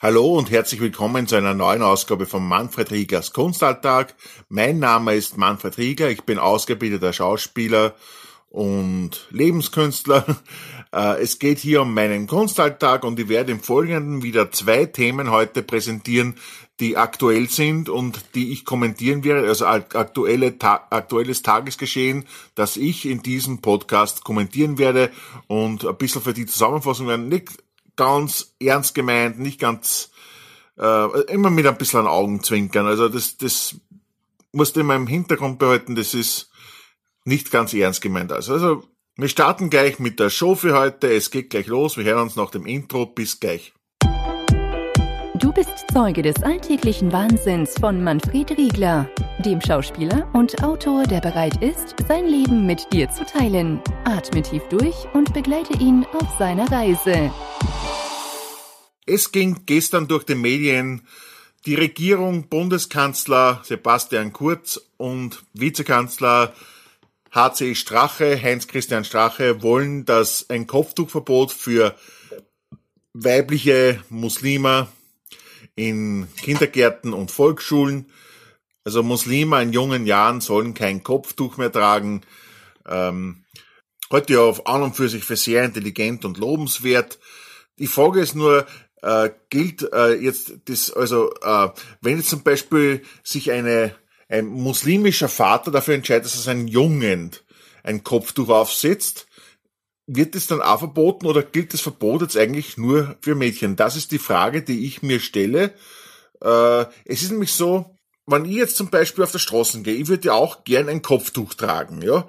Hallo und herzlich willkommen zu einer neuen Ausgabe von Manfred Riegers Kunstalltag. Mein Name ist Manfred Rieger, ich bin ausgebildeter Schauspieler und Lebenskünstler. Äh, es geht hier um meinen Kunstalltag und ich werde im Folgenden wieder zwei Themen heute präsentieren, die aktuell sind und die ich kommentieren werde, also aktuelle, aktuelles Tagesgeschehen, das ich in diesem Podcast kommentieren werde und ein bisschen für die Zusammenfassung werden. Ganz ernst gemeint, nicht ganz, äh, immer mit ein bisschen Augenzwinkern. Also das, das musst du in meinem Hintergrund behalten, das ist nicht ganz ernst gemeint. Also, also wir starten gleich mit der Show für heute. Es geht gleich los. Wir hören uns nach dem Intro. Bis gleich. Du bist Zeuge des alltäglichen Wahnsinns von Manfred Riegler, dem Schauspieler und Autor, der bereit ist, sein Leben mit dir zu teilen. Atme tief durch und begleite ihn auf seiner Reise. Es ging gestern durch die Medien, die Regierung, Bundeskanzler Sebastian Kurz und Vizekanzler HC Strache, Heinz-Christian Strache, wollen, dass ein Kopftuchverbot für weibliche Muslime in Kindergärten und Volksschulen, also Muslime in jungen Jahren sollen kein Kopftuch mehr tragen. Ähm, heute ja auf an und für sich für sehr intelligent und lobenswert. Die Frage ist nur, äh, gilt äh, jetzt das, also äh, wenn jetzt zum Beispiel sich eine ein muslimischer Vater dafür entscheidet, dass er seinen Jungen ein Kopftuch aufsetzt, wird es dann auch verboten oder gilt das Verbot jetzt eigentlich nur für Mädchen? Das ist die Frage, die ich mir stelle. Äh, es ist nämlich so, wenn ich jetzt zum Beispiel auf der Straße gehe, ich würde ja auch gern ein Kopftuch tragen, ja.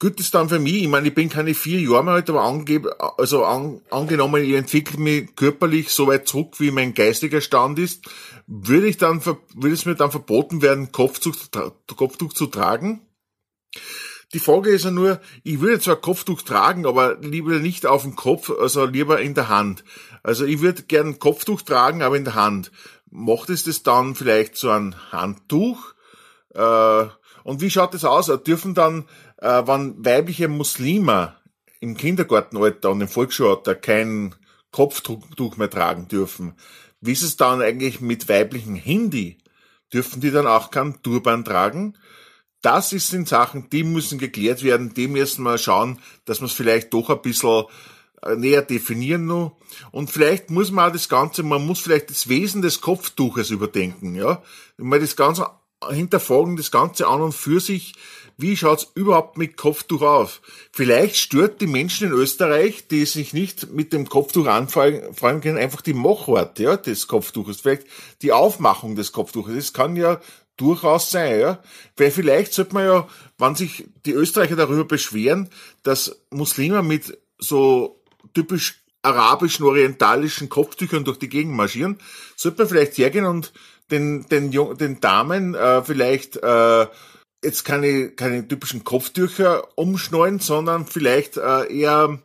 Gut ist dann für mich, ich meine, ich bin keine vier Jahre mehr alt, aber angeb, also an, angenommen, ich entwickle mich körperlich so weit zurück, wie mein geistiger Stand ist, würde ich dann, würde es mir dann verboten werden, Kopftuch, Kopftuch zu tragen? Die Frage ist ja nur, ich würde zwar Kopftuch tragen, aber lieber nicht auf dem Kopf, also lieber in der Hand. Also ich würde gern Kopftuch tragen, aber in der Hand. Macht es das dann vielleicht so ein Handtuch? Äh, und wie schaut das aus? Dürfen dann äh, wenn weibliche Muslime im Kindergartenalter und im Volksschulalter kein Kopftuch mehr tragen dürfen, wie ist es dann eigentlich mit weiblichen Hindi? Dürfen die dann auch keinen Turban tragen? Das sind Sachen, die müssen geklärt werden, die müssen wir schauen, dass wir es vielleicht doch ein bisschen äh, näher definieren noch. Und vielleicht muss man auch das Ganze, man muss vielleicht das Wesen des Kopftuches überdenken, ja. Mal das Ganze hinterfragen, das Ganze an und für sich, wie schaut's überhaupt mit Kopftuch auf? Vielleicht stört die Menschen in Österreich, die sich nicht mit dem Kopftuch anfallen können, einfach die Machart ja, des Kopftuches, vielleicht die Aufmachung des Kopftuches. Das kann ja durchaus sein, ja. Weil vielleicht sollte man ja, wenn sich die Österreicher darüber beschweren, dass Muslime mit so typisch arabischen, orientalischen Kopftüchern durch die Gegend marschieren, sollte man vielleicht hergehen und den, den, den Damen äh, vielleicht äh, jetzt keine, keine typischen Kopftücher umschneiden, sondern vielleicht äh, eher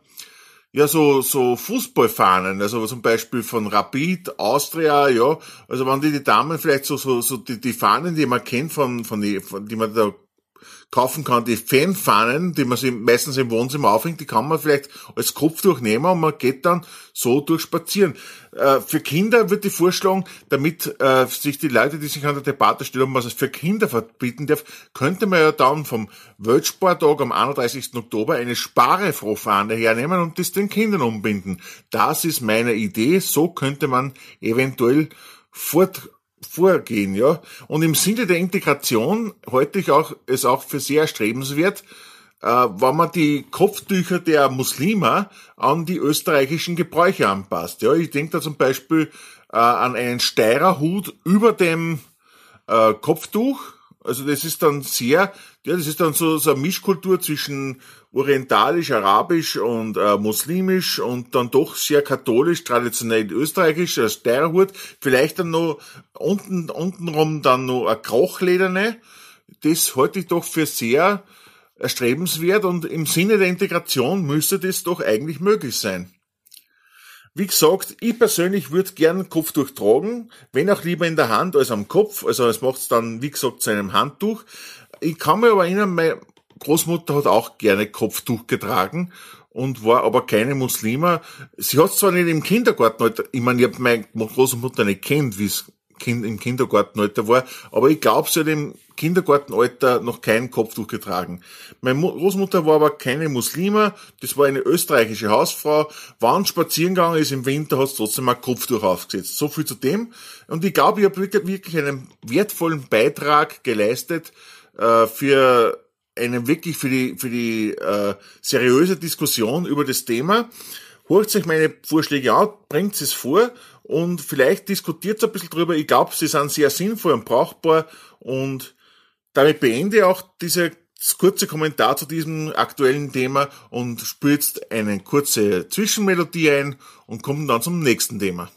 ja so so Fußballfahnen, also zum Beispiel von Rapid, Austria, ja, also wenn die die Damen vielleicht so so so die, die Fahnen, die man kennt von von die von die man da kaufen kann, die Fanfahnen, die man sich meistens im Wohnzimmer aufhängt, die kann man vielleicht als Kopftuch nehmen und man geht dann so durchspazieren. Äh, für Kinder wird die vorschlagen, damit äh, sich die Leute, die sich an der Debatte stellen, was es für Kinder verbieten darf, könnte man ja dann vom Weltsporttag am 31. Oktober eine Sparefrohfahne hernehmen und das den Kindern umbinden. Das ist meine Idee. So könnte man eventuell fort vorgehen, ja. Und im Sinne der Integration halte ich auch, es auch für sehr erstrebenswert, äh, wenn man die Kopftücher der Muslime an die österreichischen Gebräuche anpasst. Ja, ich denke da zum Beispiel äh, an einen Steirerhut über dem äh, Kopftuch. Also das ist dann sehr, ja, das ist dann so, so eine Mischkultur zwischen orientalisch, arabisch und äh, muslimisch und dann doch sehr katholisch, traditionell österreichisch, als Steirerhut. Vielleicht dann noch unten, untenrum dann noch eine Krochlederne. Das halte ich doch für sehr erstrebenswert und im Sinne der Integration müsste das doch eigentlich möglich sein. Wie gesagt, ich persönlich würde gern Kopftuch tragen, wenn auch lieber in der Hand als am Kopf. Also es macht es dann, wie gesagt, zu einem Handtuch. Ich kann mir aber erinnern, Großmutter hat auch gerne Kopftuch getragen und war aber keine Muslima. Sie hat zwar nicht im Kindergartenalter, ich meine, ich habe meine Großmutter nicht kennt, wie es kind, im Kindergartenalter war, aber ich glaube, sie hat im Kindergartenalter noch kein Kopftuch getragen. Meine Großmutter war aber keine Muslima, das war eine österreichische Hausfrau, wann spazieren gegangen ist im Winter, hat sie trotzdem ein Kopftuch aufgesetzt. So viel zu dem. Und ich glaube, ich habe wirklich einen wertvollen Beitrag geleistet äh, für eine wirklich für die für die äh, seriöse Diskussion über das Thema. Holt sich meine Vorschläge an, bringt es vor und vielleicht diskutiert ein bisschen drüber. Ich glaube, sie sind sehr sinnvoll und brauchbar und damit beende auch diese kurze Kommentar zu diesem aktuellen Thema und spüre jetzt eine kurze Zwischenmelodie ein und komme dann zum nächsten Thema.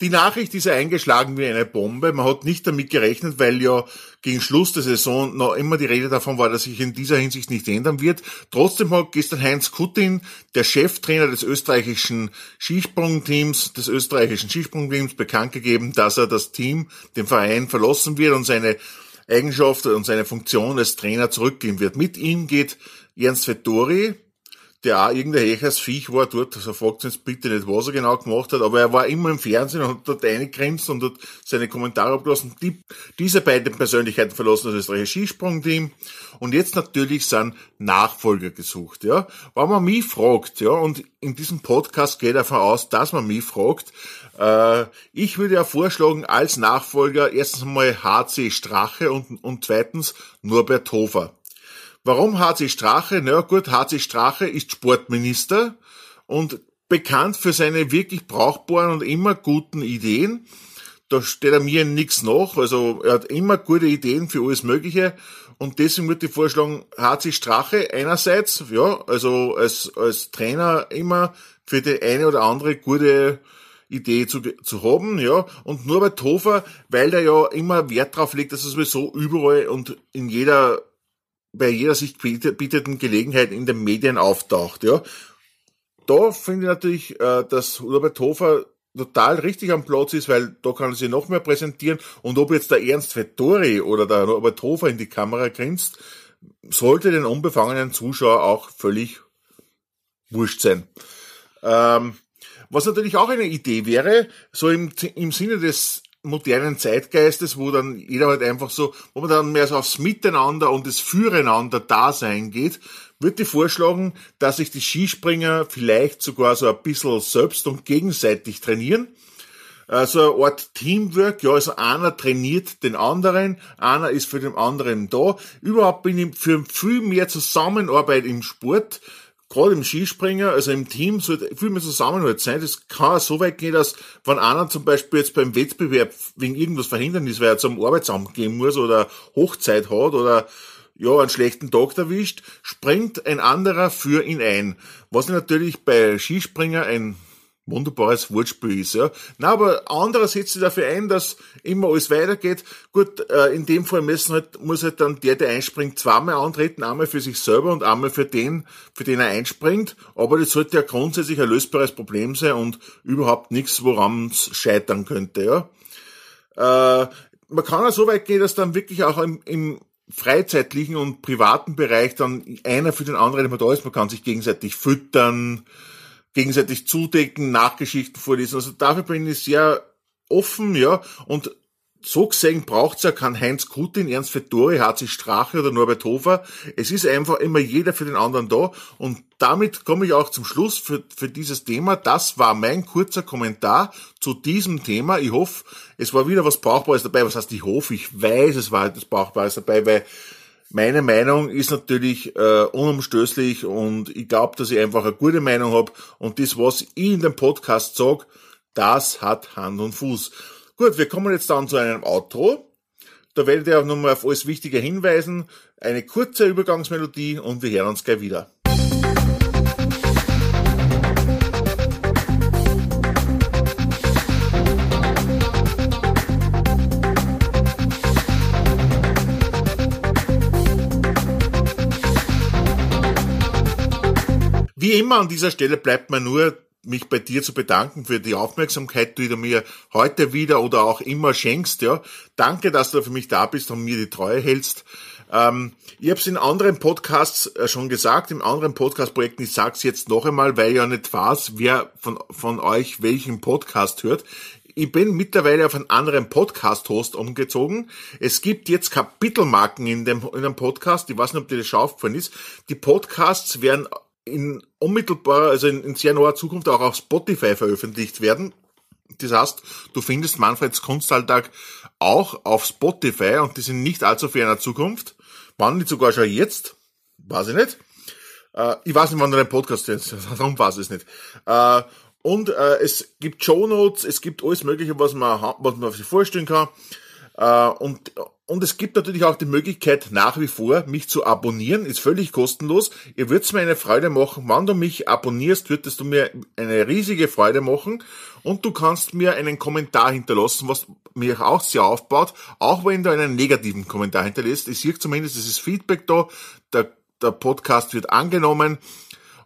Die Nachricht ist ja eingeschlagen wie eine Bombe. Man hat nicht damit gerechnet, weil ja gegen Schluss der Saison noch immer die Rede davon war, dass sich in dieser Hinsicht nicht ändern wird. Trotzdem hat gestern Heinz Kuttin, der Cheftrainer des österreichischen Skisprungteams, des österreichischen Skisprungteams, bekannt gegeben, dass er das Team, den Verein verlassen wird und seine Eigenschaft und seine Funktion als Trainer zurückgehen wird. Mit ihm geht Ernst Vettori, der auch irgendein hecheres Viech war dort, also fragt uns bitte nicht, was er genau gemacht hat, aber er war immer im Fernsehen und hat dort eingegrenzt und hat seine Kommentare abgelassen. Die, diese beiden Persönlichkeiten verlassen das österreichische Skisprungteam und jetzt natürlich sind Nachfolger gesucht, ja. Wenn man mich fragt, ja, und in diesem Podcast geht davon aus, dass man mich fragt, äh, ich würde ja vorschlagen, als Nachfolger erstens mal HC Strache und, und zweitens Norbert Hofer. Warum HC Strache? Na gut, HC Strache ist Sportminister und bekannt für seine wirklich brauchbaren und immer guten Ideen. Da steht er mir nichts nach. Also er hat immer gute Ideen für alles Mögliche. Und deswegen würde ich vorschlagen, HC Strache einerseits, ja, also als, als Trainer immer für die eine oder andere gute Idee zu, zu haben, ja. Und Norbert Hofer, weil der ja immer Wert drauf legt, dass er sowieso überall und in jeder bei jeder sich bietenden Gelegenheit in den Medien auftaucht. Ja. Da finde ich natürlich, äh, dass Robert Hofer total richtig am Platz ist, weil da kann er sich noch mehr präsentieren. Und ob jetzt der Ernst Vettori oder der Robert Hofer in die Kamera grinst, sollte den unbefangenen Zuschauer auch völlig wurscht sein. Ähm, was natürlich auch eine Idee wäre, so im, im Sinne des modernen Zeitgeistes, wo dann jeder halt einfach so, wo man dann mehr so aufs Miteinander und das Füreinander Dasein geht, würde ich vorschlagen, dass sich die Skispringer vielleicht sogar so ein bisschen selbst und gegenseitig trainieren. Also eine Art Teamwork, ja, also einer trainiert den anderen, einer ist für den anderen da. Überhaupt bin ich für viel mehr Zusammenarbeit im Sport, gerade im Skispringer, also im Team, sollte viel mehr Zusammenhalt sein. Das kann auch so weit gehen, dass wenn einer zum Beispiel jetzt beim Wettbewerb wegen irgendwas verhindern ist, weil er zum Arbeitsamt gehen muss oder Hochzeit hat oder ja, einen schlechten Tag erwischt, springt ein anderer für ihn ein. Was natürlich bei Skispringer ein wunderbares Wortspiel ist. Ja. Na, aber anderer setzt sich dafür ein, dass immer alles weitergeht. Gut, äh, in dem Fall müssen halt, muss halt dann der, der einspringt, zweimal antreten, einmal für sich selber und einmal für den, für den er einspringt. Aber das sollte ja grundsätzlich ein lösbares Problem sein und überhaupt nichts, woran es scheitern könnte. Ja. Äh, man kann ja so weit gehen, dass dann wirklich auch im, im freizeitlichen und privaten Bereich dann einer für den anderen immer da ist. Man kann sich gegenseitig füttern, gegenseitig zudecken, Nachgeschichten vorlesen. Also dafür bin ich sehr offen, ja, und so gesehen braucht's ja kein Heinz Kutin, Ernst Vettori, HC Strache oder Norbert Hofer. Es ist einfach immer jeder für den anderen da. Und damit komme ich auch zum Schluss für, für dieses Thema. Das war mein kurzer Kommentar zu diesem Thema. Ich hoffe, es war wieder was Brauchbares dabei. Was heißt, ich hoffe, ich weiß, es war etwas Brauchbares dabei, weil meine Meinung ist natürlich äh, unumstößlich und ich glaube, dass ich einfach eine gute Meinung habe und das, was ich in dem Podcast sage, das hat Hand und Fuß. Gut, wir kommen jetzt dann zu einem Outro. Da werdet ihr auch nochmal auf alles Wichtige hinweisen. Eine kurze Übergangsmelodie und wir hören uns gleich wieder. Wie immer an dieser Stelle bleibt mir nur mich bei dir zu bedanken für die Aufmerksamkeit, die du mir heute wieder oder auch immer schenkst. Ja, danke, dass du für mich da bist und mir die Treue hältst. Ähm, ich habe es in anderen Podcasts äh, schon gesagt, in anderen Podcast-Projekten. Ich sage es jetzt noch einmal, weil ich ja nicht weiß, wer von von euch welchen Podcast hört. Ich bin mittlerweile auf einen anderen Podcast-Host umgezogen. Es gibt jetzt Kapitelmarken in dem, in dem Podcast. Ich weiß nicht, ob dir das schon aufgefallen ist. Die Podcasts werden in unmittelbarer, also in, in sehr naher Zukunft auch auf Spotify veröffentlicht werden. Das heißt, du findest Manfreds Kunstalltag auch auf Spotify und die sind nicht allzu ferner Zukunft. Wann nicht sogar schon jetzt? Weiß ich nicht. Äh, ich weiß nicht, wann du dein Podcast ist. Darum weiß ich es nicht. Äh, und äh, es gibt Show Notes, es gibt alles Mögliche, was man, was man sich vorstellen kann. Äh, und, und es gibt natürlich auch die Möglichkeit, nach wie vor mich zu abonnieren. Ist völlig kostenlos. Ihr würdet mir eine Freude machen. Wenn du mich abonnierst, würdest du mir eine riesige Freude machen. Und du kannst mir einen Kommentar hinterlassen, was mich auch sehr aufbaut. Auch wenn du einen negativen Kommentar hinterlässt. Ich sehe zumindest, es ist Feedback da. Der, der Podcast wird angenommen.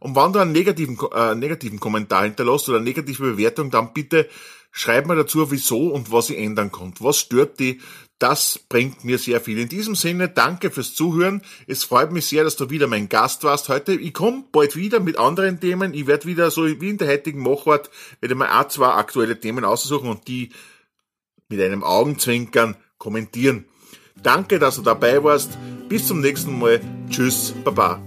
Und wenn du einen negativen, äh, negativen Kommentar hinterlässt oder eine negative Bewertung, dann bitte schreib mir dazu, wieso und was ich ändern kann. Was stört die? Das bringt mir sehr viel. In diesem Sinne, danke fürs Zuhören. Es freut mich sehr, dass du wieder mein Gast warst heute. Ich komme bald wieder mit anderen Themen. Ich werde wieder so wie in der heutigen Machart, werde mal auch zwei aktuelle Themen aussuchen und die mit einem Augenzwinkern kommentieren. Danke, dass du dabei warst. Bis zum nächsten Mal. Tschüss, Baba.